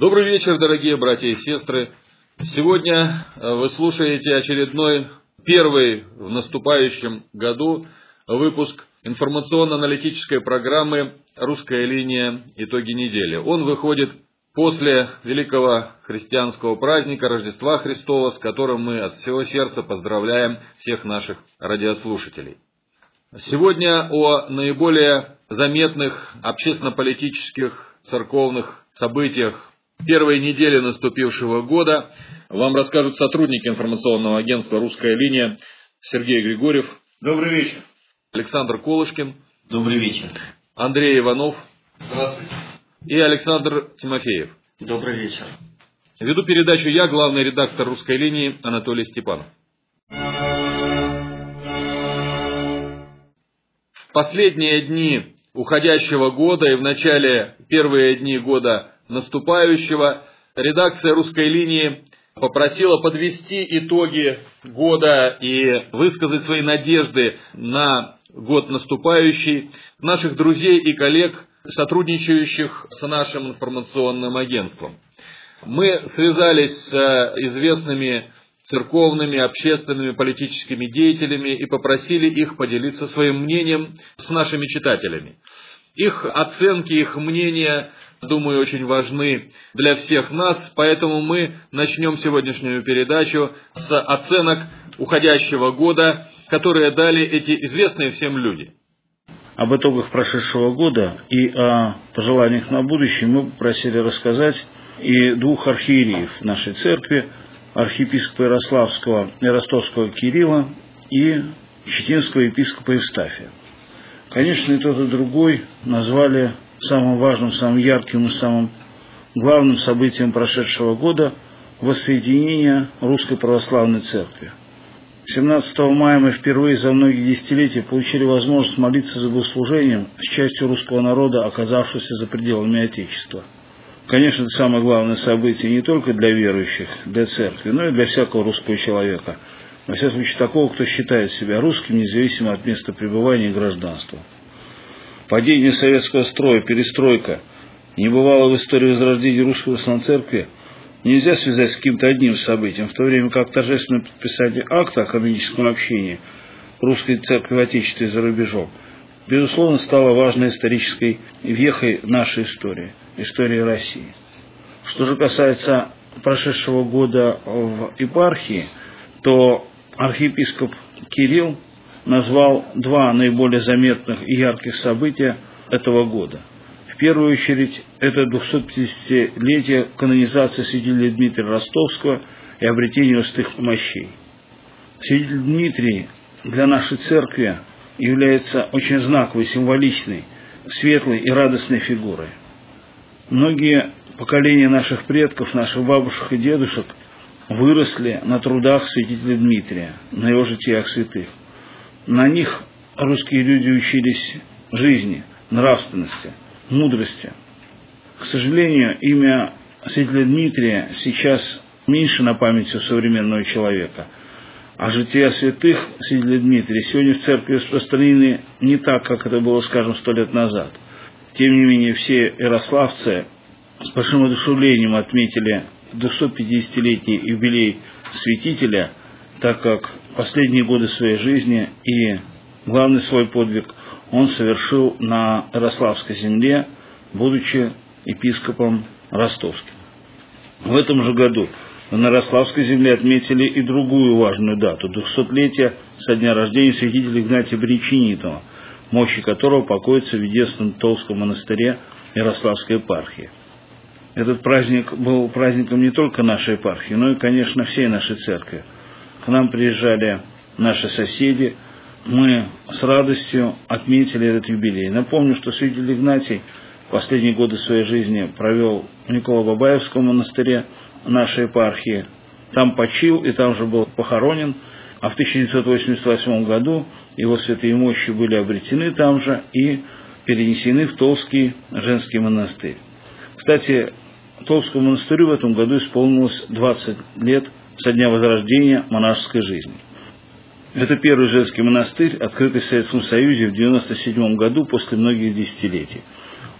Добрый вечер, дорогие братья и сестры. Сегодня э, вы слушаете очередной, первый в наступающем году выпуск информационно-аналитической программы «Русская линия. Итоги недели». Он выходит после великого христианского праздника Рождества Христова, с которым мы от всего сердца поздравляем всех наших радиослушателей. Сегодня о наиболее заметных общественно-политических церковных событиях первой недели наступившего года вам расскажут сотрудники информационного агентства «Русская линия» Сергей Григорьев. Добрый вечер. Александр Колышкин. Добрый вечер. Андрей Иванов. Здравствуйте. И Александр Тимофеев. Добрый вечер. Веду передачу я, главный редактор «Русской линии» Анатолий Степанов. В последние дни уходящего года и в начале первые дни года наступающего редакция «Русской линии» попросила подвести итоги года и высказать свои надежды на год наступающий наших друзей и коллег, сотрудничающих с нашим информационным агентством. Мы связались с известными церковными, общественными, политическими деятелями и попросили их поделиться своим мнением с нашими читателями. Их оценки, их мнения, думаю, очень важны для всех нас, поэтому мы начнем сегодняшнюю передачу с оценок уходящего года, которые дали эти известные всем люди. Об итогах прошедшего года и о пожеланиях на будущее мы попросили рассказать и двух архиереев нашей церкви, архиепископа Ярославского и Ростовского Кирилла и Щетинского епископа Евстафия. Конечно, и тот, и другой назвали самым важным, самым ярким и самым главным событием прошедшего года воссоединение Русской Православной Церкви. 17 мая мы впервые за многие десятилетия получили возможность молиться за богослужением с частью русского народа, оказавшегося за пределами Отечества. Конечно, это самое главное событие не только для верующих, для церкви, но и для всякого русского человека. Во всяком случае, такого, кто считает себя русским, независимо от места пребывания и гражданства. Падение советского строя, перестройка, не бывало в истории возрождения православной церкви – нельзя связать с каким-то одним событием, в то время как торжественное подписание акта о каноническом общении русской церкви в Отечестве и за рубежом, безусловно, стало важной исторической вехой нашей истории, истории России. Что же касается прошедшего года в епархии, то архиепископ Кирилл назвал два наиболее заметных и ярких события этого года – первую очередь, это 250-летие канонизации святителя Дмитрия Ростовского и обретения устых мощей. Святитель Дмитрий для нашей церкви является очень знаковой, символичной, светлой и радостной фигурой. Многие поколения наших предков, наших бабушек и дедушек выросли на трудах святителя Дмитрия, на его житиях святых. На них русские люди учились жизни, нравственности – мудрости. К сожалению, имя святителя Дмитрия сейчас меньше на памяти у современного человека. А жития святых святителя Дмитрия сегодня в церкви распространены не так, как это было, скажем, сто лет назад. Тем не менее, все ярославцы с большим одушевлением отметили 250-летний юбилей святителя, так как последние годы своей жизни и главный свой подвиг он совершил на Ярославской земле, будучи епископом ростовским. В этом же году на Ярославской земле отметили и другую важную дату – 200-летие со дня рождения святителя Игнатия Бричинитова, мощи которого покоится в единственном Толском монастыре Ярославской епархии. Этот праздник был праздником не только нашей епархии, но и, конечно, всей нашей церкви. К нам приезжали наши соседи – мы с радостью отметили этот юбилей. Напомню, что святитель Игнатий последние годы своей жизни провел в Николо-Бабаевском монастыре нашей епархии. Там почил и там же был похоронен. А в 1988 году его святые мощи были обретены там же и перенесены в Толский женский монастырь. Кстати, Толскому монастырю в этом году исполнилось 20 лет со дня возрождения монашеской жизни. Это первый женский монастырь, открытый в Советском Союзе в 1997 году после многих десятилетий.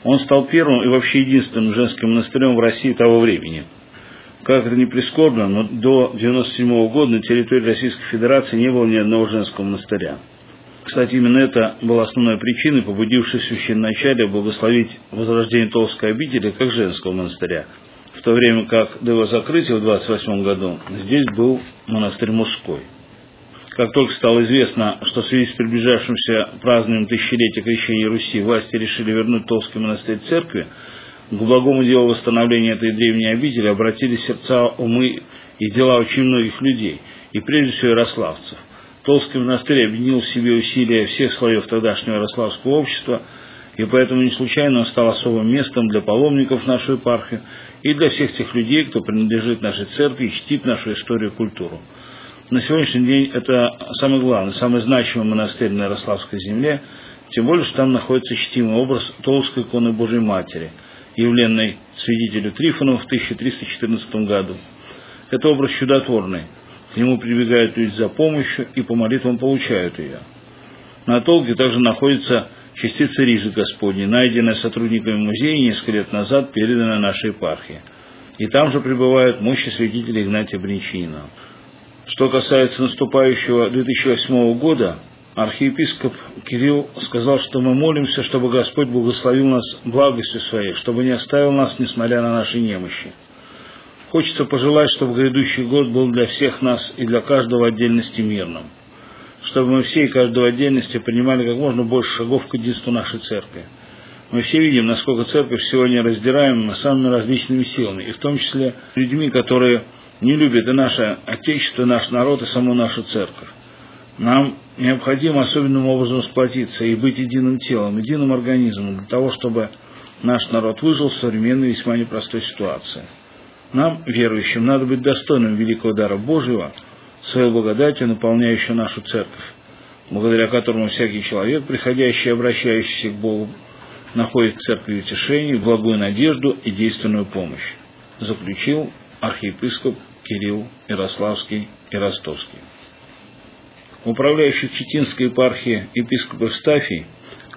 Он стал первым и вообще единственным женским монастырем в России того времени. Как это не прискорбно, но до 1997 года на территории Российской Федерации не было ни одного женского монастыря. Кстати, именно это была основной причиной, побудившей священначале благословить возрождение Толской обители как женского монастыря, в то время как до его закрытия в 28 году здесь был монастырь мужской. Как только стало известно, что в связи с приближавшимся празднованием тысячелетия крещения Руси власти решили вернуть Толский монастырь церкви, к благому делу восстановления этой древней обители обратились сердца, умы и дела очень многих людей, и прежде всего ярославцев. Толский монастырь объединил в себе усилия всех слоев тогдашнего ярославского общества, и поэтому не случайно он стал особым местом для паломников нашей епархии и для всех тех людей, кто принадлежит нашей церкви и чтит нашу историю и культуру. На сегодняшний день это самый главный, самый значимый монастырь на Ярославской земле, тем более, что там находится чтимый образ Толской иконы Божьей Матери, явленной свидетелю Трифону в 1314 году. Это образ чудотворный. К нему прибегают люди за помощью и по молитвам получают ее. На Толке также находится частица ризы Господней, найденная сотрудниками музея несколько лет назад, переданная нашей епархии. И там же пребывают мощи святителя Игнатия Бринчинина. Что касается наступающего 2008 года, архиепископ Кирилл сказал, что мы молимся, чтобы Господь благословил нас благостью своей, чтобы не оставил нас, несмотря на наши немощи. Хочется пожелать, чтобы грядущий год был для всех нас и для каждого отдельности мирным. Чтобы мы все и каждого отдельности принимали как можно больше шагов к единству нашей церкви. Мы все видим, насколько церковь сегодня раздираема самыми различными силами, и в том числе людьми, которые не любит и наше Отечество, и наш народ, и саму нашу церковь. Нам необходимо особенным образом сплотиться и быть единым телом, единым организмом, для того, чтобы наш народ выжил в современной весьма непростой ситуации. Нам, верующим, надо быть достойным великого дара Божьего, своей благодатью, наполняющей нашу церковь, благодаря которому всякий человек, приходящий и обращающийся к Богу, находит в церкви утешение, благую надежду и действенную помощь, заключил архиепископ Кирилл Ярославский и Ростовский. Управляющий Читинской епархии епископ Евстафий,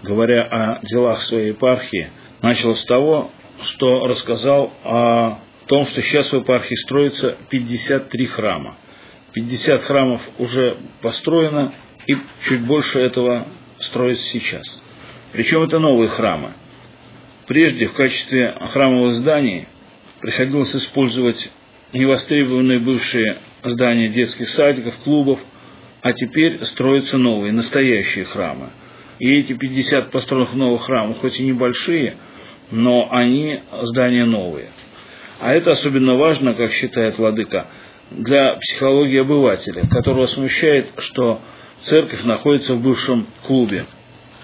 говоря о делах своей епархии, начал с того, что рассказал о том, что сейчас в епархии строится 53 храма. 50 храмов уже построено, и чуть больше этого строится сейчас. Причем это новые храмы. Прежде в качестве храмовых зданий приходилось использовать невостребованные бывшие здания детских садиков, клубов, а теперь строятся новые, настоящие храмы. И эти 50 построенных новых храмов, хоть и небольшие, но они здания новые. А это особенно важно, как считает Владыка, для психологии обывателя, которого смущает, что церковь находится в бывшем клубе.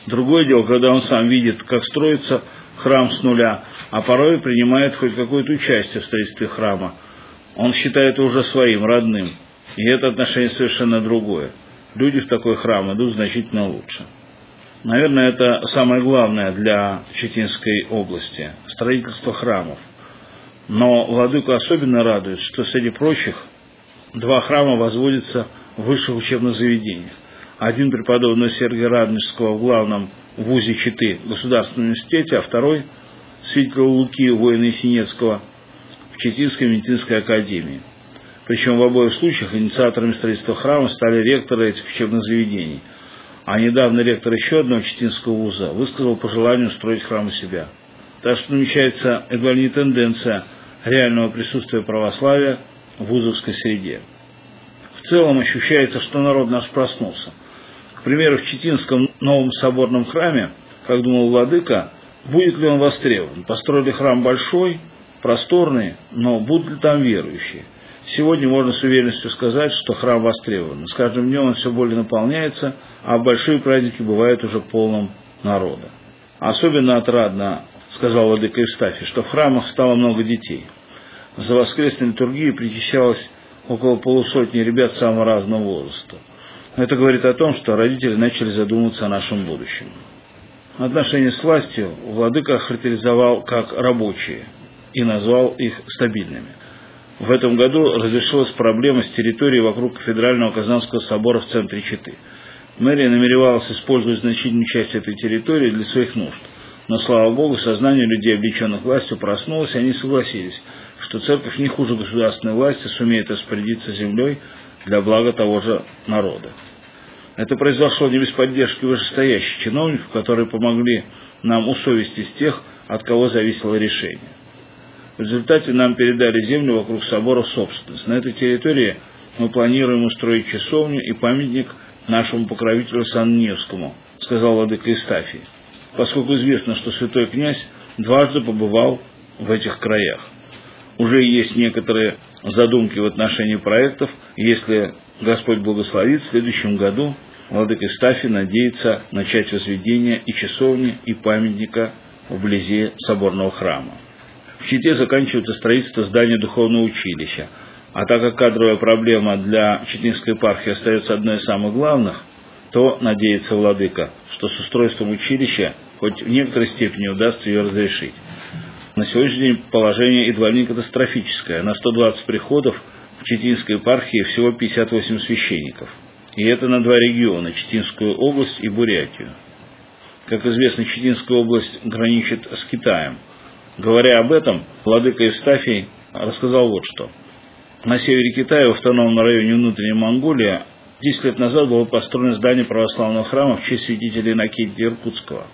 Другое дело, когда он сам видит, как строится храм с нуля, а порой принимает хоть какое-то участие в строительстве храма – он считает это уже своим, родным. И это отношение совершенно другое. Люди в такой храм идут значительно лучше. Наверное, это самое главное для Читинской области – строительство храмов. Но Владыку особенно радует, что среди прочих два храма возводятся в высших учебных заведениях. Один преподобный Сергия Радонежского в главном вузе Читы Государственном университете, а второй свидетель Луки воина Есенецкого Читинской медицинской академии. Причем в обоих случаях инициаторами строительства храма стали ректоры этих учебных заведений. А недавно ректор еще одного Читинского вуза высказал пожелание устроить храм у себя. Так что намечается едва ли не тенденция реального присутствия православия в вузовской среде. В целом ощущается, что народ наш проснулся. К примеру, в Читинском новом соборном храме, как думал Владыка, будет ли он востребован. Построили храм большой, просторные, но будут ли там верующие? Сегодня можно с уверенностью сказать, что храм востребован. С каждым днем он все более наполняется, а большие праздники бывают уже полным народа. Особенно отрадно, сказал Владыка Евстафий, что в храмах стало много детей. За воскресной литургией причащалось около полусотни ребят самого разного возраста. Это говорит о том, что родители начали задумываться о нашем будущем. Отношения с властью Владыка характеризовал как рабочие – и назвал их стабильными. В этом году разрешилась проблема с территорией вокруг кафедрального Казанского собора в центре Читы. Мэрия намеревалась использовать значительную часть этой территории для своих нужд, Но, слава Богу, сознание людей, облеченных властью, проснулось, и они согласились, что церковь не хуже государственной власти сумеет распорядиться землей для блага того же народа. Это произошло не без поддержки вышестоящих чиновников, которые помогли нам усовестить тех, от кого зависело решение. В результате нам передали землю вокруг собора в собственность. На этой территории мы планируем устроить часовню и памятник нашему покровителю Санневскому, сказал владыка Истафий, поскольку известно, что святой князь дважды побывал в этих краях. Уже есть некоторые задумки в отношении проектов, если Господь благословит, в следующем году владыка Истафий надеется начать возведение и часовни, и памятника вблизи соборного храма. В Чите заканчивается строительство здания духовного училища. А так как кадровая проблема для Читинской епархии остается одной из самых главных, то надеется владыка, что с устройством училища хоть в некоторой степени удастся ее разрешить. На сегодняшний день положение едва не катастрофическое. На 120 приходов в Читинской епархии всего 58 священников. И это на два региона – Читинскую область и Бурятию. Как известно, Читинская область граничит с Китаем – Говоря об этом, владыка Евстафий рассказал вот что. На севере Китая, в автономном районе внутренней Монголии, 10 лет назад было построено здание православного храма в честь святителя Иннокентия Иркутского.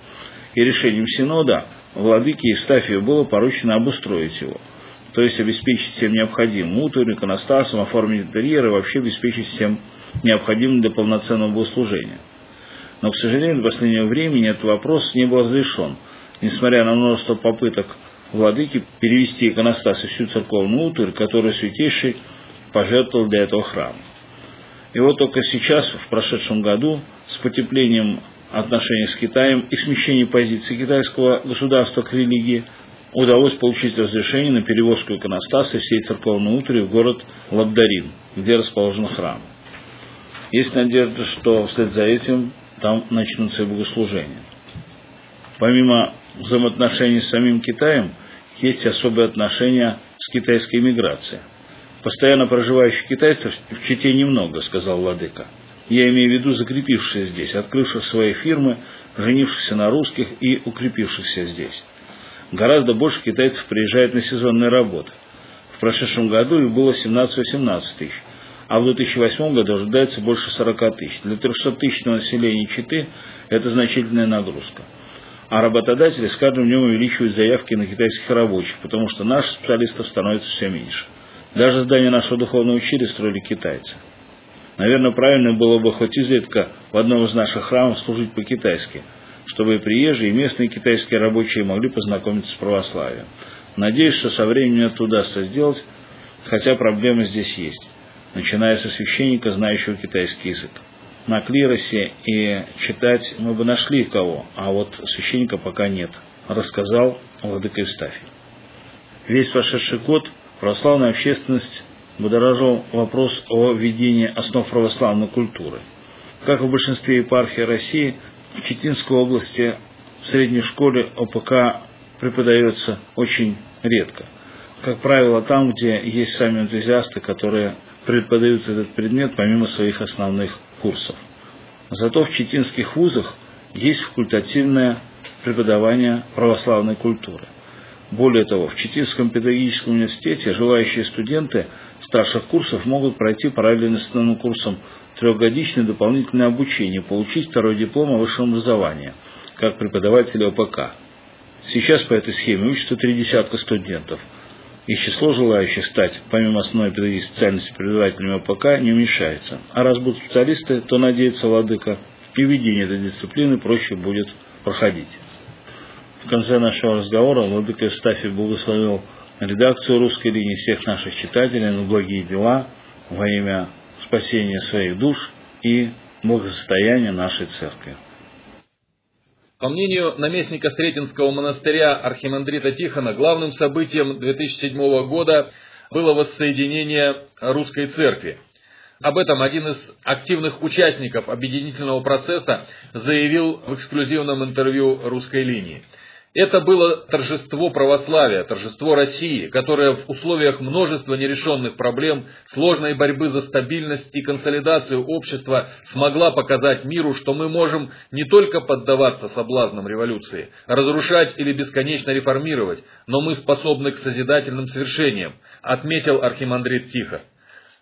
И решением Синода владыке Евстафию было поручено обустроить его. То есть обеспечить всем необходимым утварь, иконостасом, оформить интерьер и вообще обеспечить всем необходимым для полноценного богослужения. Но, к сожалению, в последнее время этот вопрос не был разрешен, несмотря на множество попыток владыки перевести иконостас и всю церковную утварь, которую святейший пожертвовал для этого храма. И вот только сейчас, в прошедшем году, с потеплением отношений с Китаем и смещением позиции китайского государства к религии, удалось получить разрешение на перевозку иконостаса всей церковной утвари в город Лабдарин, где расположен храм. Есть надежда, что вслед за этим там начнутся и богослужения. Помимо взаимоотношений с самим Китаем, есть особые отношения с китайской миграцией. Постоянно проживающих китайцев в Чите немного, сказал Владыка. Я имею в виду закрепившихся здесь, открывших свои фирмы, женившихся на русских и укрепившихся здесь. Гораздо больше китайцев приезжает на сезонные работы. В прошедшем году их было 17-18 тысяч, а в 2008 году ожидается больше 40 тысяч. Для 300-тысячного населения Читы это значительная нагрузка. А работодатели с каждым днем увеличивают заявки на китайских рабочих, потому что наших специалистов становится все меньше. Даже здание нашего духовного училища строили китайцы. Наверное, правильно было бы хоть изредка в одном из наших храмов служить по-китайски, чтобы и приезжие, и местные китайские рабочие могли познакомиться с православием. Надеюсь, что со временем это удастся сделать, хотя проблемы здесь есть, начиная со священника, знающего китайский язык на клиросе и читать мы бы нашли кого, а вот священника пока нет, рассказал владыка Евстафий. Весь прошедший год православная общественность будоражил вопрос о введении основ православной культуры. Как в большинстве епархий России, в Читинской области в средней школе ОПК преподается очень редко. Как правило, там, где есть сами энтузиасты, которые преподают этот предмет помимо своих основных курсов. Зато в читинских вузах есть факультативное преподавание православной культуры. Более того, в Читинском педагогическом университете желающие студенты старших курсов могут пройти параллельно с основным курсом трехгодичное дополнительное обучение, получить второй диплом о высшем образовании, как преподаватели ОПК. Сейчас по этой схеме учатся три десятка студентов – и число желающих стать, помимо основной педагогической специальности, преподавателями ОПК, не уменьшается. А раз будут специалисты, то, надеется Владыка, и введение этой дисциплины проще будет проходить. В конце нашего разговора Владыка Евстафий благословил редакцию русской линии всех наших читателей на благие дела во имя спасения своих душ и благосостояния нашей церкви. По мнению наместника Сретенского монастыря Архимандрита Тихона, главным событием 2007 года было воссоединение русской церкви. Об этом один из активных участников объединительного процесса заявил в эксклюзивном интервью русской линии. Это было торжество православия, торжество России, которое в условиях множества нерешенных проблем, сложной борьбы за стабильность и консолидацию общества смогла показать миру, что мы можем не только поддаваться соблазнам революции, разрушать или бесконечно реформировать, но мы способны к созидательным свершениям, отметил архимандрит Тихо.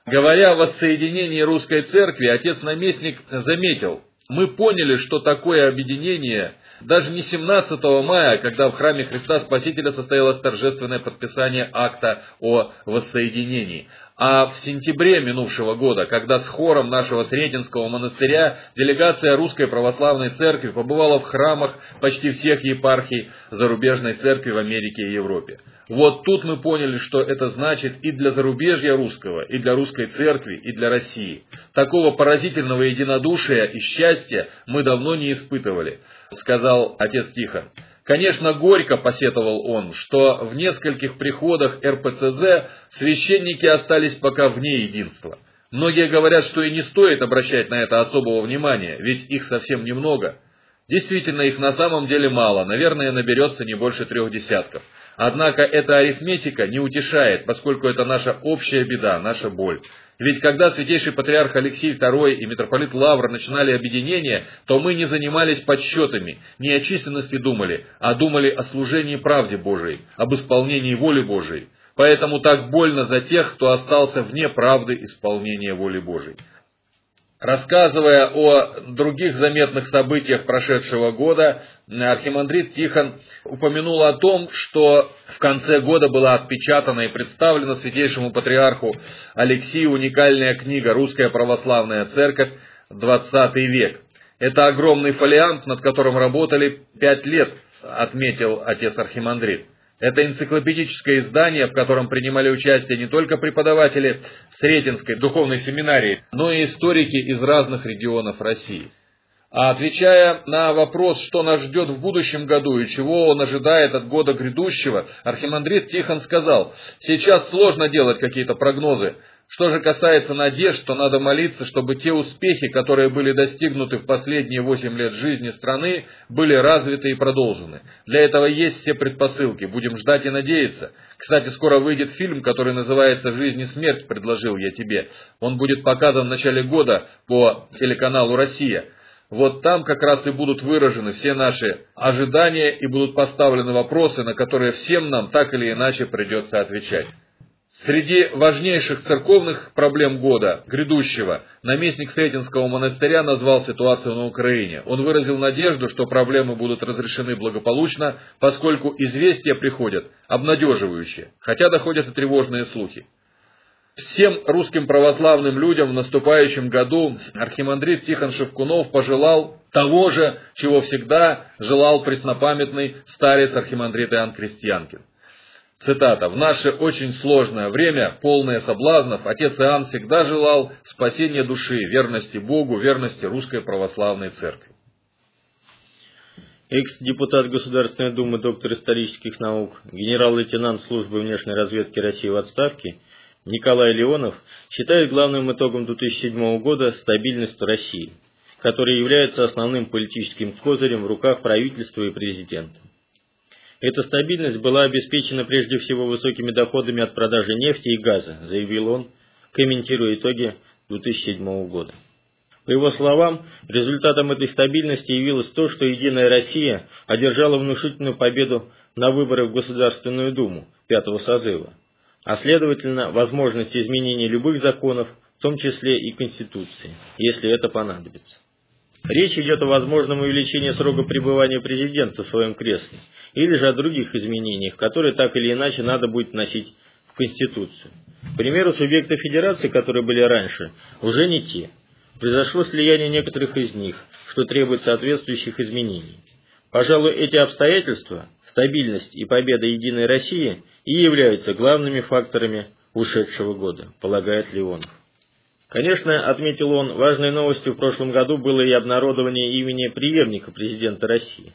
Говоря о воссоединении русской церкви, отец-наместник заметил, мы поняли, что такое объединение даже не 17 мая, когда в храме Христа Спасителя состоялось торжественное подписание акта о воссоединении, а в сентябре минувшего года, когда с хором нашего Сретенского монастыря делегация Русской Православной Церкви побывала в храмах почти всех епархий зарубежной церкви в Америке и Европе. Вот тут мы поняли, что это значит и для зарубежья русского, и для русской церкви, и для России. Такого поразительного единодушия и счастья мы давно не испытывали, сказал отец Тихон. Конечно, горько посетовал он, что в нескольких приходах РПЦЗ священники остались пока вне единства. Многие говорят, что и не стоит обращать на это особого внимания, ведь их совсем немного. Действительно, их на самом деле мало, наверное, наберется не больше трех десятков. Однако эта арифметика не утешает, поскольку это наша общая беда, наша боль. Ведь когда святейший патриарх Алексей II и митрополит Лавр начинали объединение, то мы не занимались подсчетами, не о численности думали, а думали о служении правде Божией, об исполнении воли Божией. Поэтому так больно за тех, кто остался вне правды исполнения воли Божией. Рассказывая о других заметных событиях прошедшего года, архимандрит Тихон упомянул о том, что в конце года была отпечатана и представлена святейшему патриарху Алексию уникальная книга «Русская православная церковь. 20 век». Это огромный фолиант, над которым работали пять лет, отметил отец архимандрит. Это энциклопедическое издание, в котором принимали участие не только преподаватели Сретенской духовной семинарии, но и историки из разных регионов России. А отвечая на вопрос, что нас ждет в будущем году и чего он ожидает от года грядущего, архимандрит Тихон сказал, сейчас сложно делать какие-то прогнозы, что же касается надежд, то надо молиться, чтобы те успехи, которые были достигнуты в последние восемь лет жизни страны, были развиты и продолжены. Для этого есть все предпосылки, будем ждать и надеяться. Кстати, скоро выйдет фильм, который называется «Жизнь и смерть», предложил я тебе. Он будет показан в начале года по телеканалу «Россия». Вот там как раз и будут выражены все наши ожидания и будут поставлены вопросы, на которые всем нам так или иначе придется отвечать. Среди важнейших церковных проблем года, грядущего, наместник Сретенского монастыря назвал ситуацию на Украине. Он выразил надежду, что проблемы будут разрешены благополучно, поскольку известия приходят обнадеживающие, хотя доходят и тревожные слухи. Всем русским православным людям в наступающем году архимандрит Тихон Шевкунов пожелал того же, чего всегда желал преснопамятный старец архимандрит Иоанн Крестьянкин. Цитата. «В наше очень сложное время, полное соблазнов, отец Иоанн всегда желал спасения души, верности Богу, верности Русской Православной Церкви». Экс-депутат Государственной Думы, доктор исторических наук, генерал-лейтенант службы внешней разведки России в отставке Николай Леонов считает главным итогом 2007 года стабильность России, которая является основным политическим козырем в руках правительства и президента. Эта стабильность была обеспечена прежде всего высокими доходами от продажи нефти и газа, заявил он, комментируя итоги 2007 года. По его словам, результатом этой стабильности явилось то, что «Единая Россия» одержала внушительную победу на выборах в Государственную Думу пятого созыва, а следовательно, возможность изменения любых законов, в том числе и Конституции, если это понадобится. Речь идет о возможном увеличении срока пребывания президента в своем кресле, или же о других изменениях, которые так или иначе надо будет вносить в Конституцию. К примеру, субъекты федерации, которые были раньше, уже не те. Произошло слияние некоторых из них, что требует соответствующих изменений. Пожалуй, эти обстоятельства, стабильность и победа Единой России и являются главными факторами ушедшего года, полагает Леонов. Конечно, отметил он, важной новостью в прошлом году было и обнародование имени преемника президента России.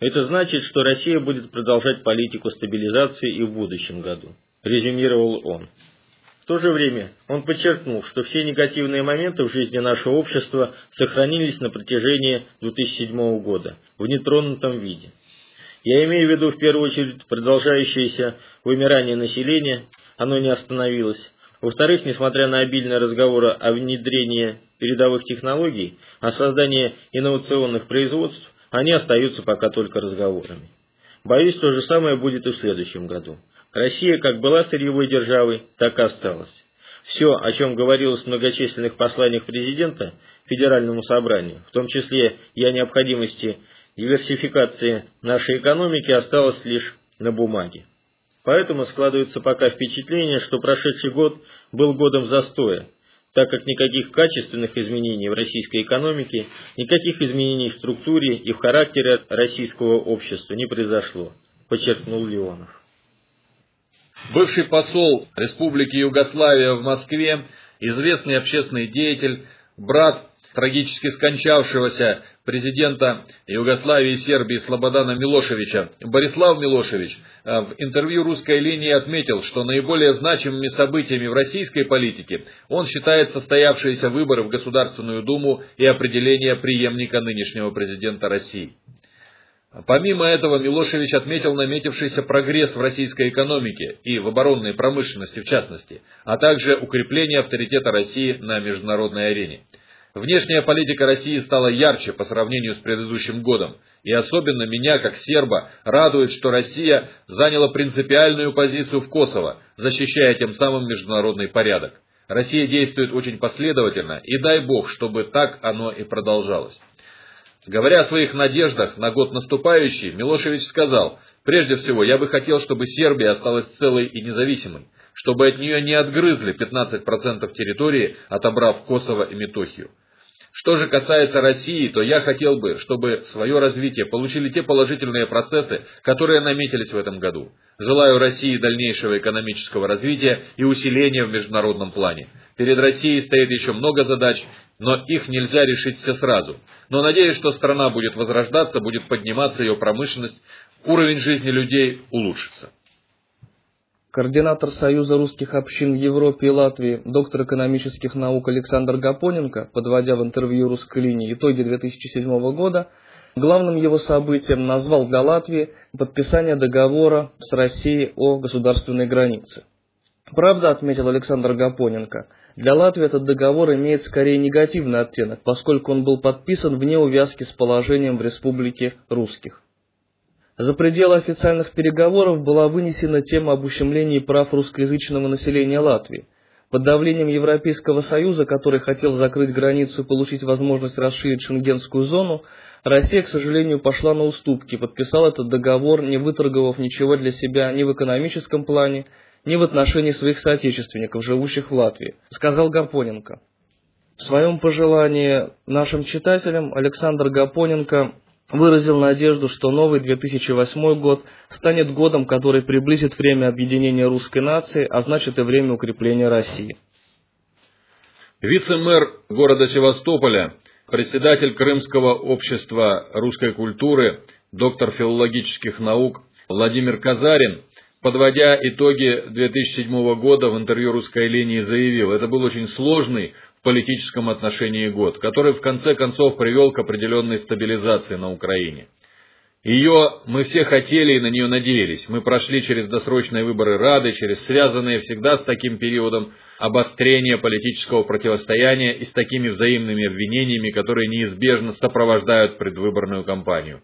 Это значит, что Россия будет продолжать политику стабилизации и в будущем году, резюмировал он. В то же время он подчеркнул, что все негативные моменты в жизни нашего общества сохранились на протяжении 2007 года в нетронутом виде. Я имею в виду в первую очередь продолжающееся вымирание населения, оно не остановилось. Во-вторых, несмотря на обильные разговоры о внедрении передовых технологий, о создании инновационных производств, они остаются пока только разговорами. Боюсь, то же самое будет и в следующем году. Россия как была сырьевой державой, так и осталась. Все, о чем говорилось в многочисленных посланиях президента Федеральному собранию, в том числе и о необходимости диверсификации нашей экономики, осталось лишь на бумаге. Поэтому складывается пока впечатление, что прошедший год был годом застоя, так как никаких качественных изменений в российской экономике, никаких изменений в структуре и в характере российского общества не произошло, подчеркнул Леонов. Бывший посол Республики Югославия в Москве, известный общественный деятель, брат трагически скончавшегося президента Югославии и Сербии Слободана Милошевича, Борислав Милошевич э, в интервью русской линии отметил, что наиболее значимыми событиями в российской политике он считает состоявшиеся выборы в Государственную Думу и определение преемника нынешнего президента России. Помимо этого, Милошевич отметил наметившийся прогресс в российской экономике и в оборонной промышленности в частности, а также укрепление авторитета России на международной арене. Внешняя политика России стала ярче по сравнению с предыдущим годом, и особенно меня, как серба, радует, что Россия заняла принципиальную позицию в Косово, защищая тем самым международный порядок. Россия действует очень последовательно, и дай бог, чтобы так оно и продолжалось. Говоря о своих надеждах на год наступающий, Милошевич сказал, «Прежде всего, я бы хотел, чтобы Сербия осталась целой и независимой, чтобы от нее не отгрызли 15% территории, отобрав Косово и Метохию. Что же касается России, то я хотел бы, чтобы свое развитие получили те положительные процессы, которые наметились в этом году. Желаю России дальнейшего экономического развития и усиления в международном плане. Перед Россией стоит еще много задач, но их нельзя решить все сразу. Но надеюсь, что страна будет возрождаться, будет подниматься ее промышленность, уровень жизни людей улучшится. Координатор Союза русских общин в Европе и Латвии, доктор экономических наук Александр Гапоненко, подводя в интервью русской линии итоги 2007 года, главным его событием назвал для Латвии подписание договора с Россией о государственной границе. Правда, отметил Александр Гапоненко, для Латвии этот договор имеет скорее негативный оттенок, поскольку он был подписан вне увязки с положением в республике русских. За пределы официальных переговоров была вынесена тема об ущемлении прав русскоязычного населения Латвии. Под давлением Европейского Союза, который хотел закрыть границу и получить возможность расширить шенгенскую зону, Россия, к сожалению, пошла на уступки, подписала этот договор, не выторговав ничего для себя ни в экономическом плане, ни в отношении своих соотечественников, живущих в Латвии, сказал Гапоненко. В своем пожелании нашим читателям Александр Гапоненко выразил надежду, что новый 2008 год станет годом, который приблизит время объединения русской нации, а значит и время укрепления России. Вице-мэр города Севастополя, председатель Крымского общества русской культуры, доктор филологических наук Владимир Казарин подводя итоги 2007 года в интервью «Русской линии» заявил, это был очень сложный в политическом отношении год, который в конце концов привел к определенной стабилизации на Украине. Ее мы все хотели и на нее надеялись. Мы прошли через досрочные выборы Рады, через связанные всегда с таким периодом обострения политического противостояния и с такими взаимными обвинениями, которые неизбежно сопровождают предвыборную кампанию.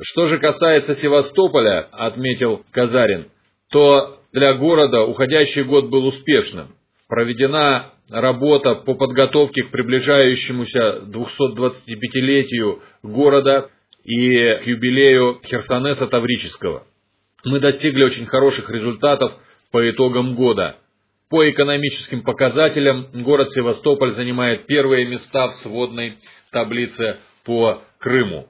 Что же касается Севастополя, отметил Казарин, то для города уходящий год был успешным. Проведена работа по подготовке к приближающемуся 225-летию города и к юбилею Херсонеса Таврического. Мы достигли очень хороших результатов по итогам года. По экономическим показателям город Севастополь занимает первые места в сводной таблице по Крыму.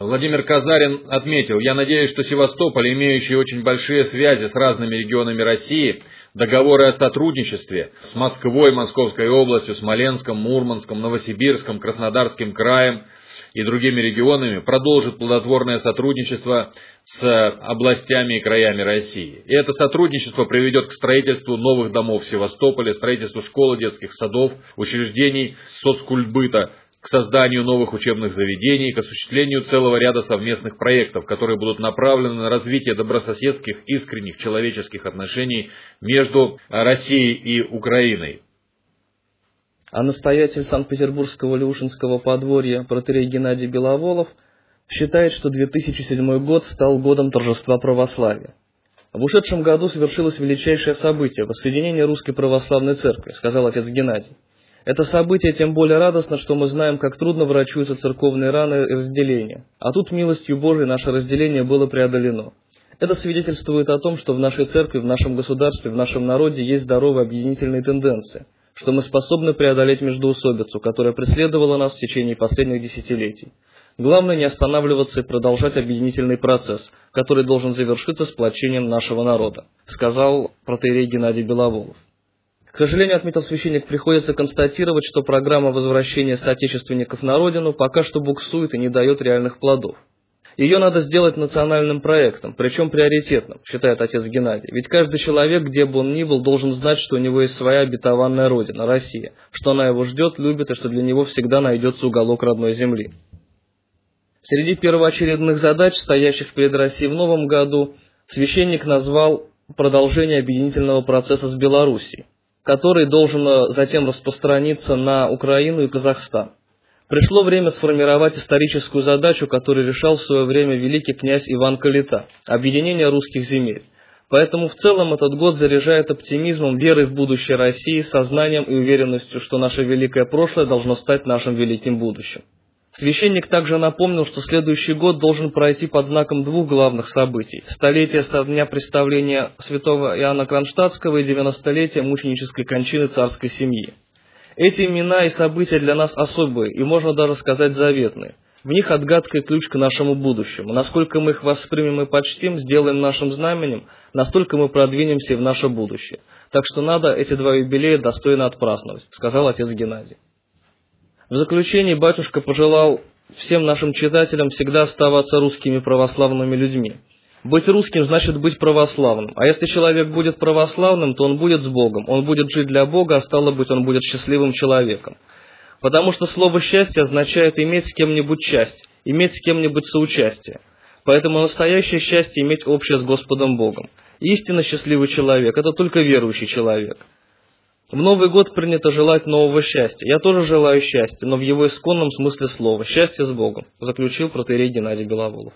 Владимир Казарин отметил, я надеюсь, что Севастополь, имеющий очень большие связи с разными регионами России, договоры о сотрудничестве с Москвой, Московской областью, Смоленском, Мурманском, Новосибирском, Краснодарским краем и другими регионами продолжит плодотворное сотрудничество с областями и краями России. И это сотрудничество приведет к строительству новых домов в Севастополе, строительству школ, детских садов, учреждений соцкультбыта, к созданию новых учебных заведений, к осуществлению целого ряда совместных проектов, которые будут направлены на развитие добрососедских, искренних человеческих отношений между Россией и Украиной. А настоятель Санкт-Петербургского Люшинского подворья протерей Геннадий Беловолов считает, что 2007 год стал годом торжества православия. В ушедшем году совершилось величайшее событие – воссоединение Русской Православной Церкви, сказал отец Геннадий. Это событие тем более радостно, что мы знаем, как трудно врачуются церковные раны и разделения. А тут, милостью Божией, наше разделение было преодолено. Это свидетельствует о том, что в нашей церкви, в нашем государстве, в нашем народе есть здоровые объединительные тенденции, что мы способны преодолеть междоусобицу, которая преследовала нас в течение последних десятилетий. Главное не останавливаться и продолжать объединительный процесс, который должен завершиться сплочением нашего народа, сказал протеерей Геннадий Беловолов. К сожалению, отметил священник, приходится констатировать, что программа возвращения соотечественников на родину пока что буксует и не дает реальных плодов. Ее надо сделать национальным проектом, причем приоритетным, считает отец Геннадий. Ведь каждый человек, где бы он ни был, должен знать, что у него есть своя обетованная родина, Россия, что она его ждет, любит и что для него всегда найдется уголок родной земли. Среди первоочередных задач, стоящих перед Россией в новом году, священник назвал продолжение объединительного процесса с Белоруссией который должен э, затем распространиться на Украину и Казахстан. Пришло время сформировать историческую задачу, которую решал в свое время великий князь Иван Калита – объединение русских земель. Поэтому в целом этот год заряжает оптимизмом, верой в будущее России, сознанием и уверенностью, что наше великое прошлое должно стать нашим великим будущим. Священник также напомнил, что следующий год должен пройти под знаком двух главных событий – столетия со дня представления святого Иоанна Кронштадтского и 90-летия мученической кончины царской семьи. Эти имена и события для нас особые и, можно даже сказать, заветные. В них отгадка и ключ к нашему будущему. Насколько мы их воспримем и почтим, сделаем нашим знаменем, настолько мы продвинемся в наше будущее. Так что надо эти два юбилея достойно отпраздновать, сказал отец Геннадий. В заключение батюшка пожелал всем нашим читателям всегда оставаться русскими православными людьми. Быть русским значит быть православным. А если человек будет православным, то он будет с Богом. Он будет жить для Бога, а стало быть, он будет счастливым человеком. Потому что слово «счастье» означает иметь с кем-нибудь часть, иметь с кем-нибудь соучастие. Поэтому настоящее счастье иметь общее с Господом Богом. Истинно счастливый человек – это только верующий человек – в Новый год принято желать нового счастья. Я тоже желаю счастья, но в его исконном смысле слова. Счастье с Богом, заключил протерей Геннадий Беловолов.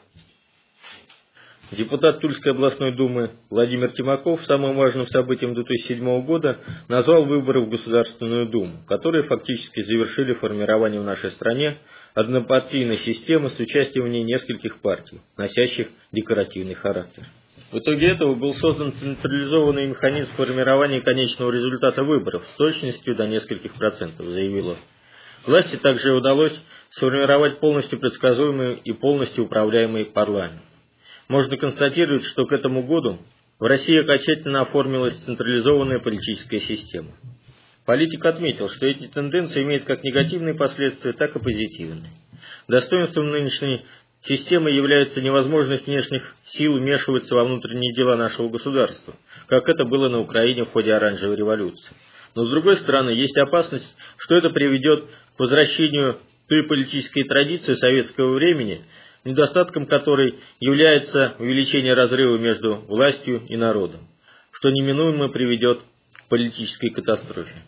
Депутат Тульской областной думы Владимир Тимаков самым важным событием 2007 года назвал выборы в Государственную Думу, которые фактически завершили формирование в нашей стране однопартийной системы с участием в ней нескольких партий, носящих декоративный характер. В итоге этого был создан централизованный механизм формирования конечного результата выборов с точностью до нескольких процентов, заявил он. Власти также удалось сформировать полностью предсказуемый и полностью управляемый парламент. Можно констатировать, что к этому году в России окончательно оформилась централизованная политическая система. Политик отметил, что эти тенденции имеют как негативные последствия, так и позитивные. Достоинством нынешней Системой является невозможность внешних сил вмешиваться во внутренние дела нашего государства, как это было на Украине в ходе оранжевой революции. Но с другой стороны, есть опасность, что это приведет к возвращению той политической традиции советского времени, недостатком которой является увеличение разрыва между властью и народом, что неминуемо приведет к политической катастрофе.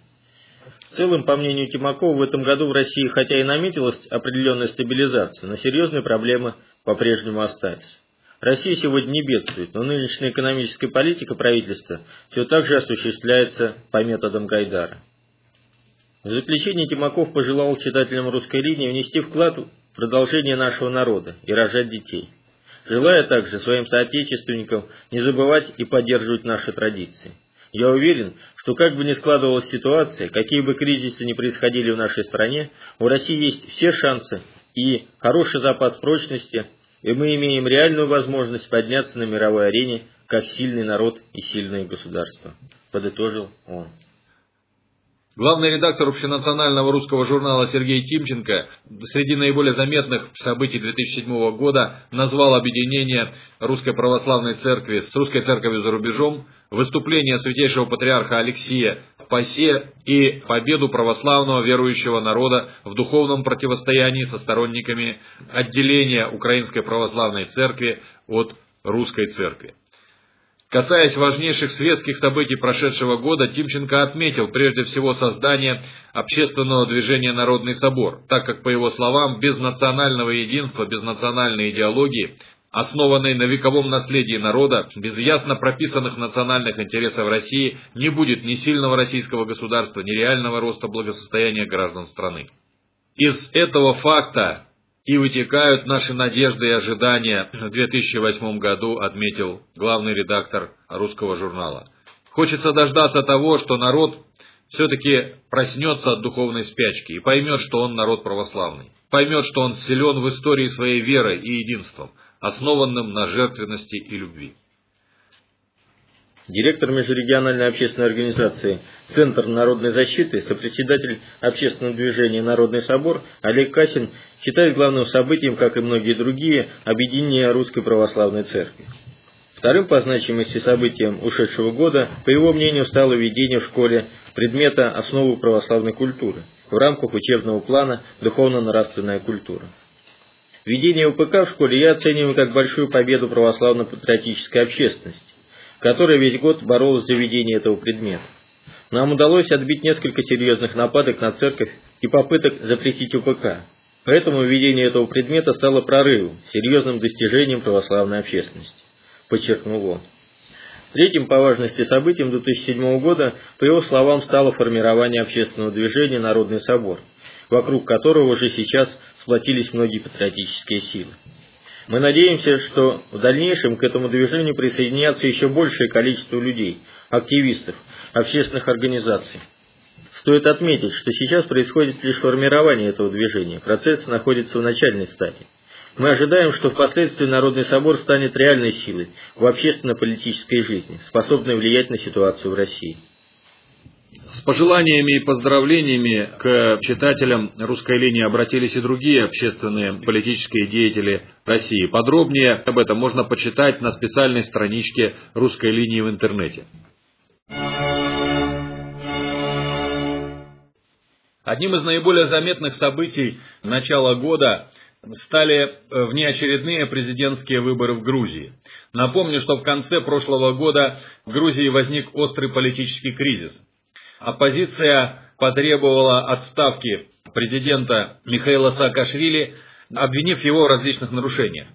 В целом, по мнению Тимакова, в этом году в России хотя и наметилась определенная стабилизация, но серьезные проблемы по-прежнему остались. Россия сегодня не бедствует, но нынешняя экономическая политика правительства все так же осуществляется по методам Гайдара. В заключение Тимаков пожелал читателям русской линии внести вклад в продолжение нашего народа и рожать детей, желая также своим соотечественникам не забывать и поддерживать наши традиции. Я уверен, что как бы ни складывалась ситуация, какие бы кризисы ни происходили в нашей стране, у России есть все шансы и хороший запас прочности, и мы имеем реальную возможность подняться на мировой арене как сильный народ и сильное государство, подытожил он. Главный редактор общенационального русского журнала Сергей Тимченко среди наиболее заметных событий 2007 года назвал объединение Русской Православной Церкви с Русской Церковью за рубежом, выступление святейшего патриарха Алексия ПАСЕ и победу православного верующего народа в духовном противостоянии со сторонниками отделения Украинской Православной Церкви от Русской Церкви. Касаясь важнейших светских событий прошедшего года, Тимченко отметил прежде всего создание общественного движения «Народный собор», так как, по его словам, без национального единства, без национальной идеологии, основанной на вековом наследии народа, без ясно прописанных национальных интересов России, не будет ни сильного российского государства, ни реального роста благосостояния граждан страны. Из этого факта и вытекают наши надежды и ожидания в 2008 году, отметил главный редактор русского журнала. Хочется дождаться того, что народ все-таки проснется от духовной спячки и поймет, что он народ православный. Поймет, что он силен в истории своей верой и единством, основанным на жертвенности и любви. Директор межрегиональной общественной организации Центр народной защиты, сопредседатель общественного движения «Народный собор» Олег Касин считает главным событием, как и многие другие, объединение Русской Православной Церкви. Вторым по значимости событием ушедшего года, по его мнению, стало введение в школе предмета «Основы православной культуры» в рамках учебного плана «Духовно-нравственная культура». Введение УПК в школе я оцениваю как большую победу православно-патриотической общественности которая весь год боролась за введение этого предмета. Нам удалось отбить несколько серьезных нападок на церковь и попыток запретить УПК. Поэтому введение этого предмета стало прорывом, серьезным достижением православной общественности, подчеркнул он. Третьим по важности событием 2007 года, по его словам, стало формирование общественного движения «Народный собор», вокруг которого уже сейчас сплотились многие патриотические силы. Мы надеемся, что в дальнейшем к этому движению присоединятся еще большее количество людей, активистов, общественных организаций. Стоит отметить, что сейчас происходит лишь формирование этого движения, процесс находится в начальной стадии. Мы ожидаем, что впоследствии Народный собор станет реальной силой в общественно-политической жизни, способной влиять на ситуацию в России. С пожеланиями и поздравлениями к читателям русской линии обратились и другие общественные политические деятели России. Подробнее об этом можно почитать на специальной страничке русской линии в интернете. Одним из наиболее заметных событий начала года стали внеочередные президентские выборы в Грузии. Напомню, что в конце прошлого года в Грузии возник острый политический кризис – Оппозиция потребовала отставки президента Михаила Саакашвили, обвинив его в различных нарушениях.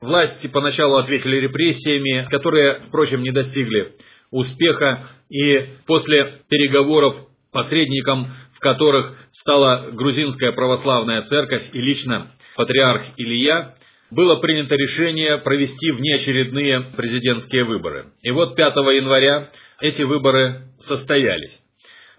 Власти поначалу ответили репрессиями, которые, впрочем, не достигли успеха, и после переговоров посредником, которых стала грузинская православная церковь и лично патриарх Илья, было принято решение провести внеочередные президентские выборы. И вот 5 января эти выборы состоялись.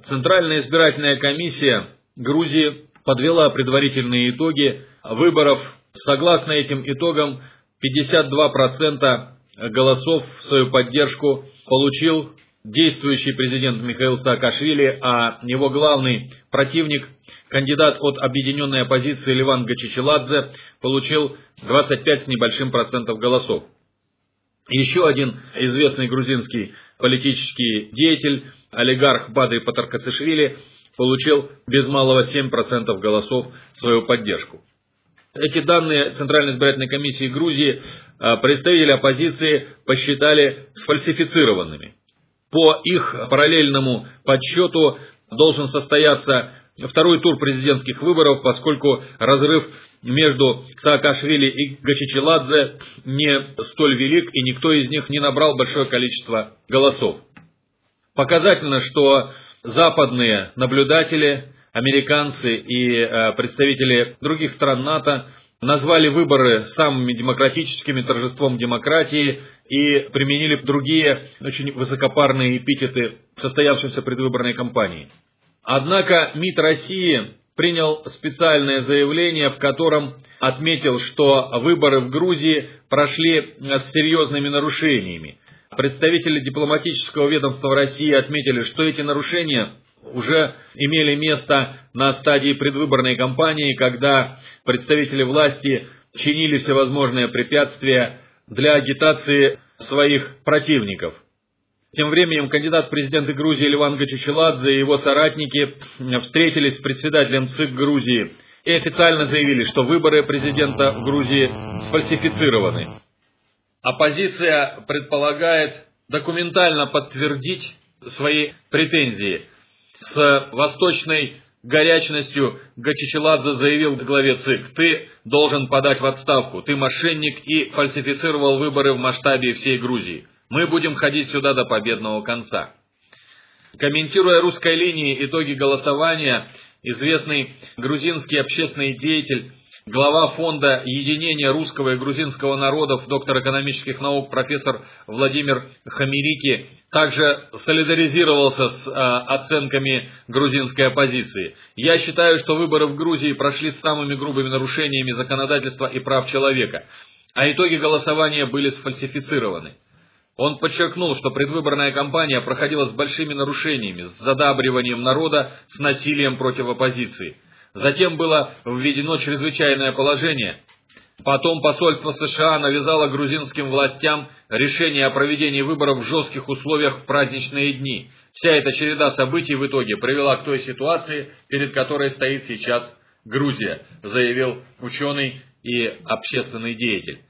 Центральная избирательная комиссия Грузии подвела предварительные итоги выборов. Согласно этим итогам, 52% голосов в свою поддержку получил действующий президент Михаил Саакашвили, а его главный противник, кандидат от объединенной оппозиции Ливан Гачичеладзе, получил 25 с небольшим процентов голосов. Еще один известный грузинский политический деятель олигарх Бадри Патаркацишвили получил без малого 7% голосов свою поддержку. Эти данные Центральной избирательной комиссии Грузии а, представители оппозиции посчитали сфальсифицированными. По их параллельному подсчету должен состояться второй тур президентских выборов, поскольку разрыв между Саакашвили и Гачичеладзе не столь велик, и никто из них не набрал большое количество голосов. Показательно, что западные наблюдатели, американцы и э, представители других стран НАТО назвали выборы самыми демократическими, торжеством демократии и применили другие очень высокопарные эпитеты состоявшейся предвыборной кампании. Однако МИД России принял специальное заявление, в котором отметил, что выборы в Грузии прошли с серьезными нарушениями. Представители дипломатического ведомства России отметили, что эти нарушения уже имели место на стадии предвыборной кампании, когда представители власти чинили всевозможные препятствия для агитации своих противников. Тем временем кандидат в президенты Грузии Ливан Гачичеладзе и его соратники встретились с председателем ЦИК Грузии и официально заявили, что выборы президента в Грузии сфальсифицированы. Оппозиция предполагает документально подтвердить свои претензии. С восточной горячностью Гачичеладзе заявил главе ЦИК, ты должен подать в отставку, ты мошенник и фальсифицировал выборы в масштабе всей Грузии. Мы будем ходить сюда до победного конца. Комментируя русской линии итоги голосования, известный грузинский общественный деятель, глава фонда единения русского и грузинского народов, доктор экономических наук, профессор Владимир Хамирики, также солидаризировался с э, оценками грузинской оппозиции. Я считаю, что выборы в Грузии прошли с самыми грубыми нарушениями законодательства и прав человека, а итоги голосования были сфальсифицированы. Он подчеркнул, что предвыборная кампания проходила с большими нарушениями, с задабриванием народа, с насилием против оппозиции. Затем было введено чрезвычайное положение. Потом посольство США навязало грузинским властям решение о проведении выборов в жестких условиях в праздничные дни. Вся эта череда событий в итоге привела к той ситуации, перед которой стоит сейчас Грузия, заявил ученый и общественный деятель.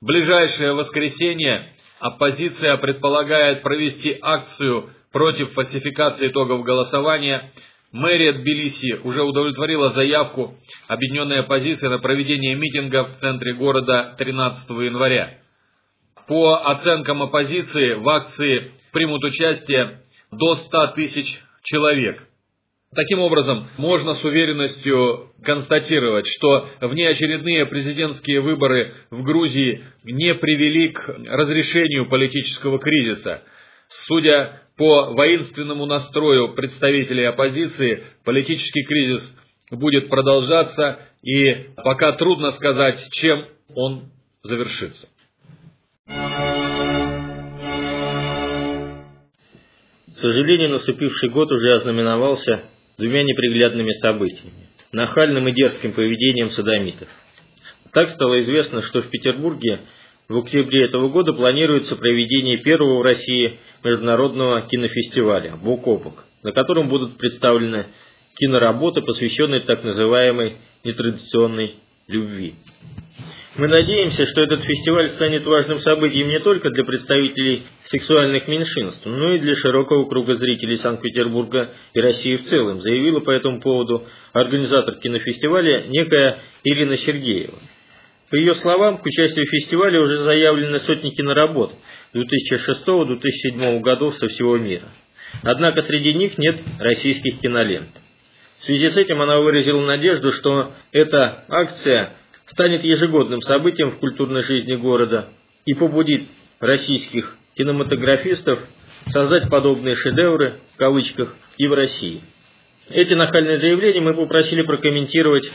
Ближайшее воскресенье Оппозиция предполагает провести акцию против фальсификации итогов голосования. Мэрия Тбилиси уже удовлетворила заявку объединенной оппозиции на проведение митинга в центре города 13 января. По оценкам оппозиции в акции примут участие до 100 тысяч человек. Таким образом, можно с уверенностью констатировать, что внеочередные президентские выборы в Грузии не привели к разрешению политического кризиса. Судя по воинственному настрою представителей оппозиции, политический кризис будет продолжаться, и пока трудно сказать, чем он завершится. К сожалению, наступивший год уже ознаменовался двумя неприглядными событиями – нахальным и дерзким поведением садомитов. Так стало известно, что в Петербурге в октябре этого года планируется проведение первого в России международного кинофестиваля «Бок о бок», на котором будут представлены киноработы, посвященные так называемой нетрадиционной любви. Мы надеемся, что этот фестиваль станет важным событием не только для представителей сексуальных меньшинств, но и для широкого круга зрителей Санкт-Петербурга и России в целом, заявила по этому поводу организатор кинофестиваля некая Ирина Сергеева. По ее словам, к участию в фестивале уже заявлены сотни киноработ 2006-2007 годов со всего мира. Однако среди них нет российских кинолент. В связи с этим она выразила надежду, что эта акция станет ежегодным событием в культурной жизни города и побудит российских кинематографистов создать подобные шедевры, в кавычках, и в России. Эти нахальные заявления мы попросили прокомментировать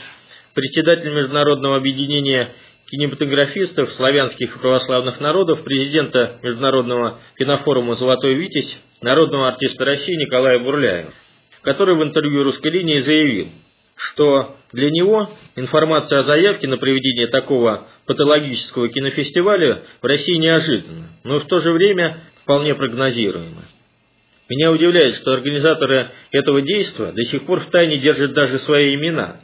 председатель Международного объединения кинематографистов славянских и православных народов, президента Международного кинофорума «Золотой Витязь», народного артиста России Николая Бурляева, который в интервью русской линии заявил, что для него информация о заявке на проведение такого патологического кинофестиваля в России неожиданна, но в то же время вполне прогнозируема. Меня удивляет, что организаторы этого действия до сих пор в тайне держат даже свои имена.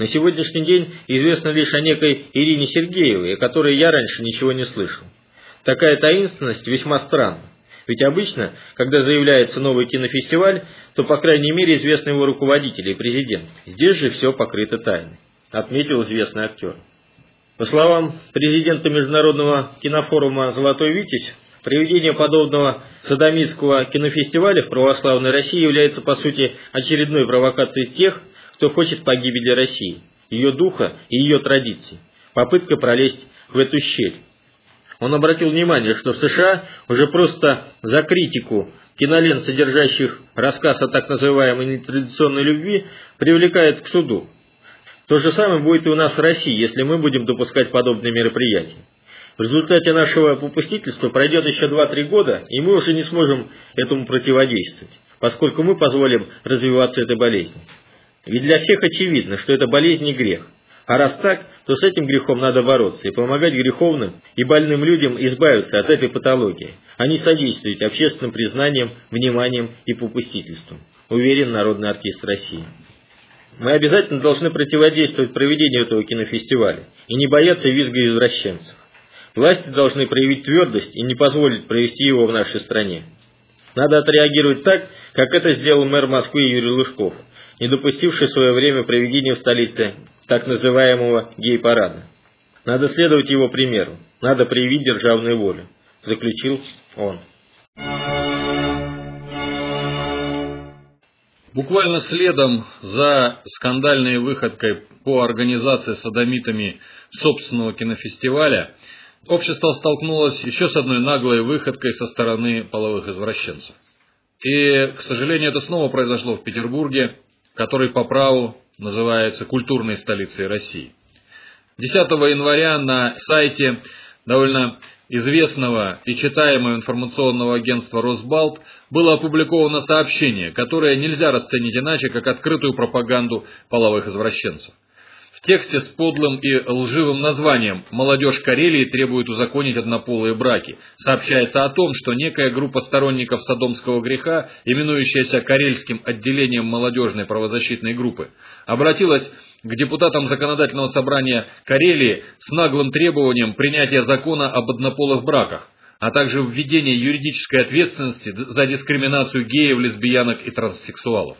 На сегодняшний день известно лишь о некой Ирине Сергеевой, о которой я раньше ничего не слышал. Такая таинственность весьма странна. Ведь обычно, когда заявляется новый кинофестиваль, то, по крайней мере, известны его руководители и президент. Здесь же все покрыто тайной, отметил известный актер. По словам президента Международного кинофорума «Золотой Витязь», проведение подобного садомистского кинофестиваля в православной России является, по сути, очередной провокацией тех, кто хочет погибели России, ее духа и ее традиций, попытка пролезть в эту щель. Он обратил внимание, что в США уже просто за критику кинолент, содержащих рассказ о так называемой нетрадиционной любви, привлекает к суду. То же самое будет и у нас в России, если мы будем допускать подобные мероприятия. В результате нашего попустительства пройдет еще 2-3 года, и мы уже не сможем этому противодействовать, поскольку мы позволим развиваться этой болезни. Ведь для всех очевидно, что это болезнь и грех. А раз так, то с этим грехом надо бороться и помогать греховным и больным людям избавиться от этой патологии, а не содействовать общественным признанием, вниманием и попустительством, уверен Народный артист России. Мы обязательно должны противодействовать проведению этого кинофестиваля и не бояться визга извращенцев. Власти должны проявить твердость и не позволить провести его в нашей стране. Надо отреагировать так, как это сделал мэр Москвы Юрий Лужков, не допустивший в свое время проведения в столице так называемого гей-парада. Надо следовать его примеру, надо проявить державную волю, заключил он. Буквально следом за скандальной выходкой по организации садомитами собственного кинофестиваля общество столкнулось еще с одной наглой выходкой со стороны половых извращенцев. И, к сожалению, это снова произошло в Петербурге, который по праву называется культурной столицей России. 10 января на сайте довольно известного и читаемого информационного агентства «Росбалт» было опубликовано сообщение, которое нельзя расценить иначе, как открытую пропаганду половых извращенцев. Тексте с подлым и лживым названием «Молодежь Карелии требует узаконить однополые браки» сообщается о том, что некая группа сторонников садомского греха, именующаяся Карельским отделением молодежной правозащитной группы, обратилась к депутатам Законодательного собрания Карелии с наглым требованием принятия закона об однополых браках, а также введения юридической ответственности за дискриминацию геев, лесбиянок и транссексуалов.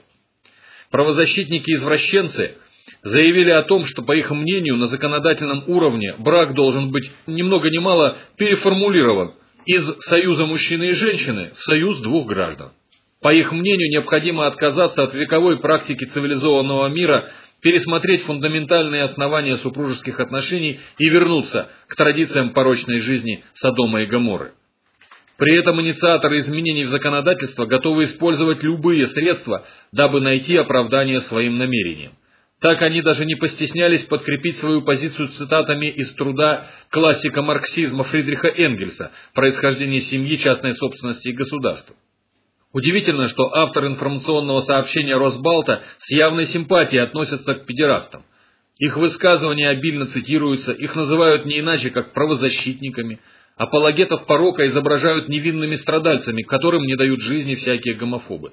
Правозащитники-извращенцы – заявили о том, что, по их мнению, на законодательном уровне брак должен быть ни много ни мало переформулирован из союза мужчины и женщины в союз двух граждан. По их мнению, необходимо отказаться от вековой практики цивилизованного мира, пересмотреть фундаментальные основания супружеских отношений и вернуться к традициям порочной жизни Содома и Гоморры. При этом инициаторы изменений в законодательство готовы использовать любые средства, дабы найти оправдание своим намерениям. Так они даже не постеснялись подкрепить свою позицию цитатами из труда классика марксизма Фридриха Энгельса «Происхождение семьи, частной собственности и государства». Удивительно, что автор информационного сообщения Росбалта с явной симпатией относится к педерастам. Их высказывания обильно цитируются, их называют не иначе, как правозащитниками. Апологетов порока изображают невинными страдальцами, которым не дают жизни всякие гомофобы.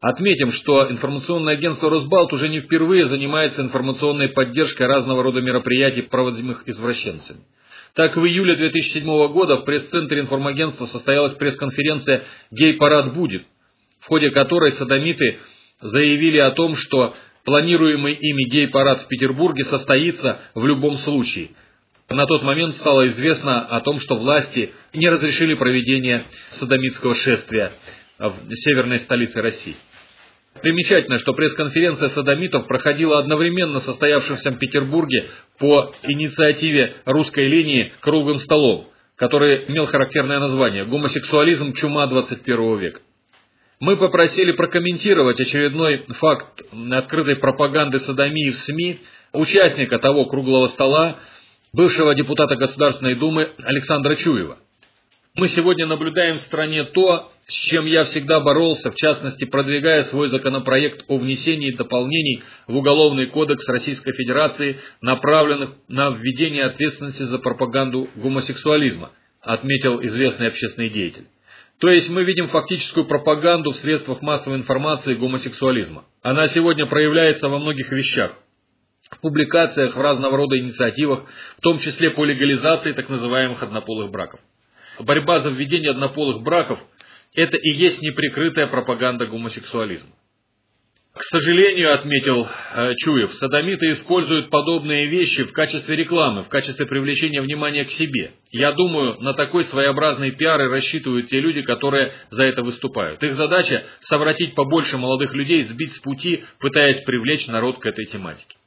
Отметим, что информационное агентство «Росбалт» уже не впервые занимается информационной поддержкой разного рода мероприятий, проводимых извращенцами. Так, в июле 2007 года в пресс-центре информагентства состоялась пресс-конференция «Гей-парад будет», в ходе которой садомиты заявили о том, что планируемый ими гей-парад в Петербурге состоится в любом случае. На тот момент стало известно о том, что власти не разрешили проведение садомитского шествия в северной столице России. Примечательно, что пресс-конференция садомитов проходила одновременно состоявшемся в Петербурге по инициативе русской линии «Круглым столом», который имел характерное название «Гомосексуализм. Чума 21 века». Мы попросили прокомментировать очередной факт открытой пропаганды садомии в СМИ участника того круглого стола, бывшего депутата Государственной Думы Александра Чуева. Мы сегодня наблюдаем в стране то, с чем я всегда боролся, в частности, продвигая свой законопроект о внесении дополнений в Уголовный кодекс Российской Федерации, направленных на введение ответственности за пропаганду гомосексуализма, отметил известный общественный деятель. То есть мы видим фактическую пропаганду в средствах массовой информации гомосексуализма. Она сегодня проявляется во многих вещах. В публикациях, в разного рода инициативах, в том числе по легализации так называемых однополых браков. Борьба за введение однополых браков – это и есть неприкрытая пропаганда гомосексуализма. К сожалению, отметил э, Чуев, садомиты используют подобные вещи в качестве рекламы, в качестве привлечения внимания к себе. Я думаю, на такой своеобразный пиар и рассчитывают те люди, которые за это выступают. Их задача – совратить побольше молодых людей, сбить с пути, пытаясь привлечь народ к этой тематике.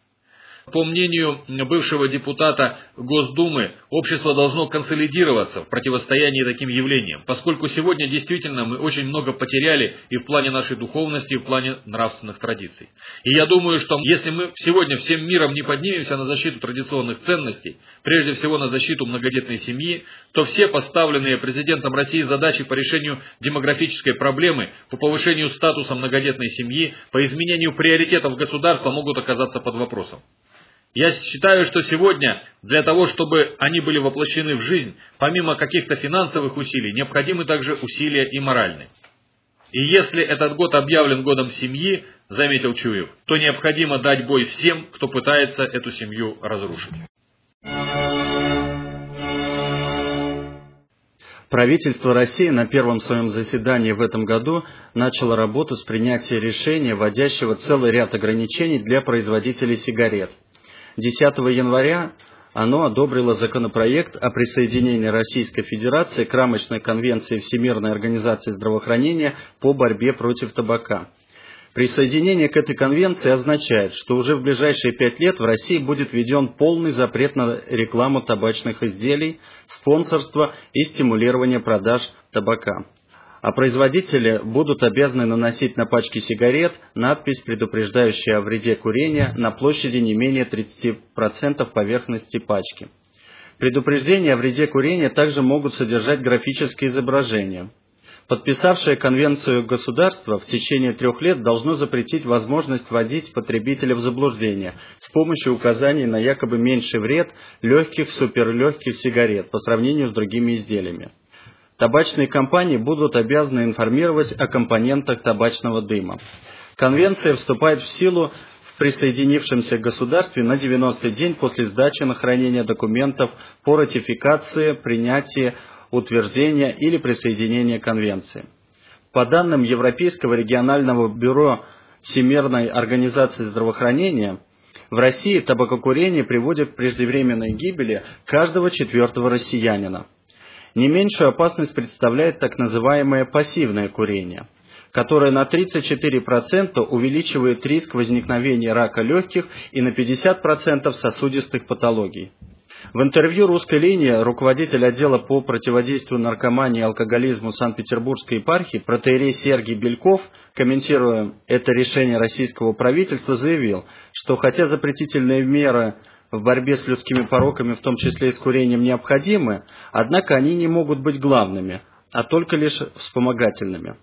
По мнению бывшего депутата Госдумы, общество должно консолидироваться в противостоянии таким явлениям, поскольку сегодня действительно мы очень много потеряли и в плане нашей духовности, и в плане нравственных традиций. И я думаю, что если мы сегодня всем миром не поднимемся на защиту традиционных ценностей, прежде всего на защиту многодетной семьи, то все поставленные президентом России задачи по решению демографической проблемы, по повышению статуса многодетной семьи, по изменению приоритетов государства могут оказаться под вопросом. Я считаю, что сегодня для того, чтобы они были воплощены в жизнь, помимо каких-то финансовых усилий, необходимы также усилия и моральные. И если этот год объявлен годом семьи, заметил Чуев, то необходимо дать бой всем, кто пытается эту семью разрушить. Правительство России на первом своем заседании в этом году начало работу с принятия решения, вводящего целый ряд ограничений для производителей сигарет. 10 января оно одобрило законопроект о присоединении Российской Федерации к рамочной конвенции Всемирной организации здравоохранения по борьбе против табака. Присоединение к этой конвенции означает, что уже в ближайшие пять лет в России будет введен полный запрет на рекламу табачных изделий, спонсорство и стимулирование продаж табака. А производители будут обязаны наносить на пачки сигарет надпись, предупреждающая о вреде курения на площади не менее 30% поверхности пачки. Предупреждения о вреде курения также могут содержать графические изображения – Подписавшее конвенцию государство в течение трех лет должно запретить возможность вводить потребителя в заблуждение с помощью указаний на якобы меньший вред легких суперлегких сигарет по сравнению с другими изделиями. Табачные компании будут обязаны информировать о компонентах табачного дыма. Конвенция вступает в силу в присоединившемся государстве на 90-й день после сдачи на хранение документов по ратификации, принятии, утверждения или присоединения конвенции. По данным Европейского регионального бюро Всемирной организации здравоохранения, в России табакокурение приводит к преждевременной гибели каждого четвертого россиянина. Не меньшую опасность представляет так называемое пассивное курение, которое на 34% увеличивает риск возникновения рака легких и на 50% сосудистых патологий. В интервью «Русской линии» руководитель отдела по противодействию наркомании и алкоголизму Санкт-Петербургской епархии протеерей Сергей Бельков, комментируя это решение российского правительства, заявил, что хотя запретительные меры в борьбе с людскими пороками, в том числе и с курением, необходимы, однако они не могут быть главными, а только лишь вспомогательными.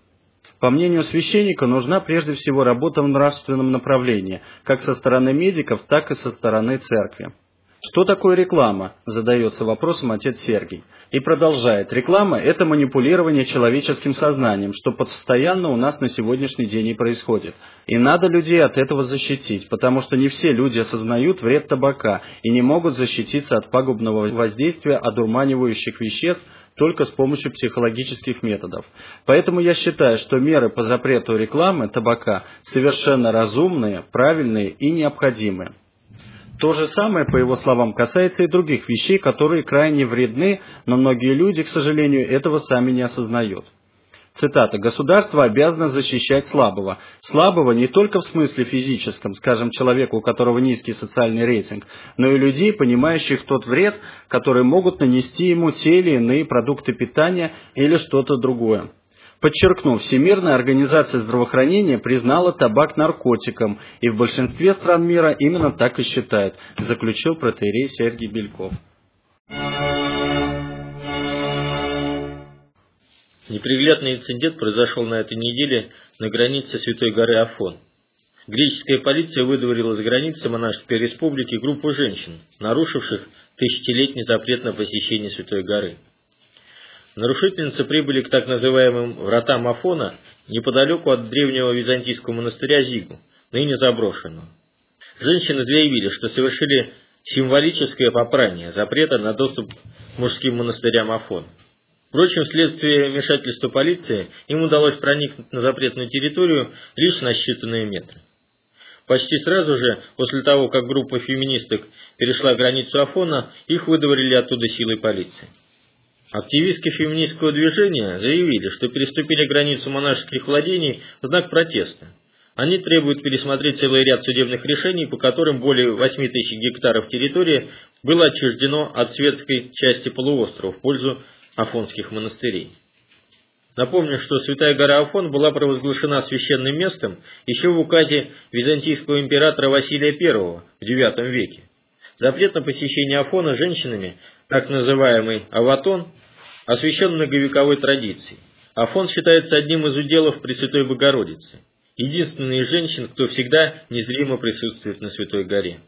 По мнению священника, нужна прежде всего работа в нравственном направлении, как со стороны медиков, так и со стороны церкви. Что такое реклама? Задается вопросом отец Сергий. И продолжает. Реклама – это манипулирование человеческим сознанием, что постоянно у нас на сегодняшний день и происходит. И надо людей от этого защитить, потому что не все люди осознают вред табака и не могут защититься от пагубного воздействия одурманивающих веществ только с помощью психологических методов. Поэтому я считаю, что меры по запрету рекламы табака совершенно разумные, правильные и необходимые. То же самое, по его словам, касается и других вещей, которые крайне вредны, но многие люди, к сожалению, этого сами не осознают. Цитата. «Государство обязано защищать слабого. Слабого не только в смысле физическом, скажем, человека, у которого низкий социальный рейтинг, но и людей, понимающих тот вред, который могут нанести ему те или иные продукты питания или что-то другое. Подчеркну, Всемирная организация здравоохранения признала табак наркотиком, и в большинстве стран мира именно так и считают, заключил протеерей Сергей Бельков. Неприглядный инцидент произошел на этой неделе на границе Святой горы Афон. Греческая полиция выдворила с границы монашеской республики группу женщин, нарушивших тысячелетний запрет на посещение Святой горы. Нарушительницы прибыли к так называемым вратам Афона неподалеку от древнего византийского монастыря Зигу, ныне заброшенного. Женщины заявили, что совершили символическое попрание запрета на доступ к мужским монастырям Афон. Впрочем, вследствие вмешательства полиции им удалось проникнуть на запретную территорию лишь на считанные метры. Почти сразу же, после того, как группа феминисток перешла границу Афона, их выдворили оттуда силой полиции. Активистки феминистского движения заявили, что переступили границу монашеских владений в знак протеста. Они требуют пересмотреть целый ряд судебных решений, по которым более 8 тысяч гектаров территории было отчуждено от светской части полуострова в пользу афонских монастырей. Напомню, что Святая гора Афон была провозглашена священным местом еще в указе византийского императора Василия I в IX веке. Запрет на посещение Афона женщинами, так называемый аватон, освящен многовековой традицией. Афон считается одним из уделов Пресвятой Богородицы, единственной из женщин, кто всегда незримо присутствует на Святой горе.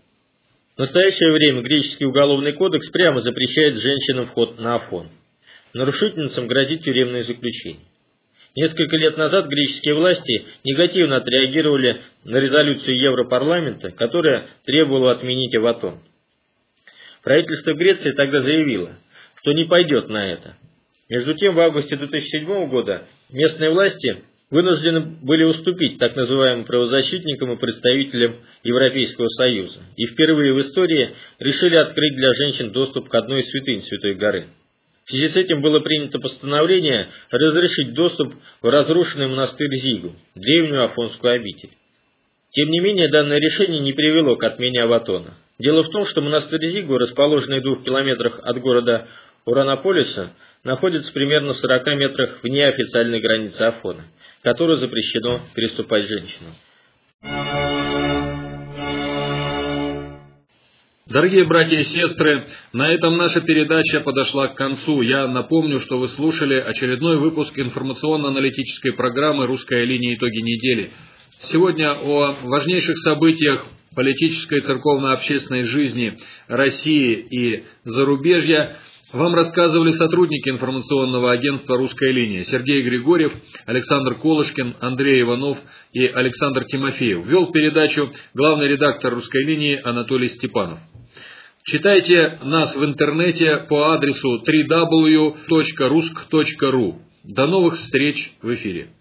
В настоящее время греческий уголовный кодекс прямо запрещает женщинам вход на Афон. Нарушительницам грозит тюремное заключение. Несколько лет назад греческие власти негативно отреагировали на резолюцию Европарламента, которая требовала отменить Аватон. Правительство Греции тогда заявило, что не пойдет на это. Между тем, в августе 2007 года местные власти вынуждены были уступить так называемым правозащитникам и представителям Европейского Союза и впервые в истории решили открыть для женщин доступ к одной из святынь Святой горы. В связи с этим было принято постановление разрешить доступ в разрушенный монастырь Зигу, древнюю Афонскую обитель. Тем не менее, данное решение не привело к отмене Аватона. Дело в том, что монастырь Зигу, расположенный в двух километрах от города Уранополиса, находится примерно в 40 метрах вне официальной границы Афона, которую запрещено переступать женщинам. Дорогие братья и сестры, на этом наша передача подошла к концу. Я напомню, что вы слушали очередной выпуск информационно-аналитической программы «Русская линия. Итоги недели». Сегодня о важнейших событиях политической церковно-общественной жизни России и зарубежья вам рассказывали сотрудники информационного агентства «Русская линия» Сергей Григорьев, Александр Колышкин, Андрей Иванов и Александр Тимофеев. Вел передачу главный редактор «Русской линии» Анатолий Степанов. Читайте нас в интернете по адресу www.rusk.ru. До новых встреч в эфире.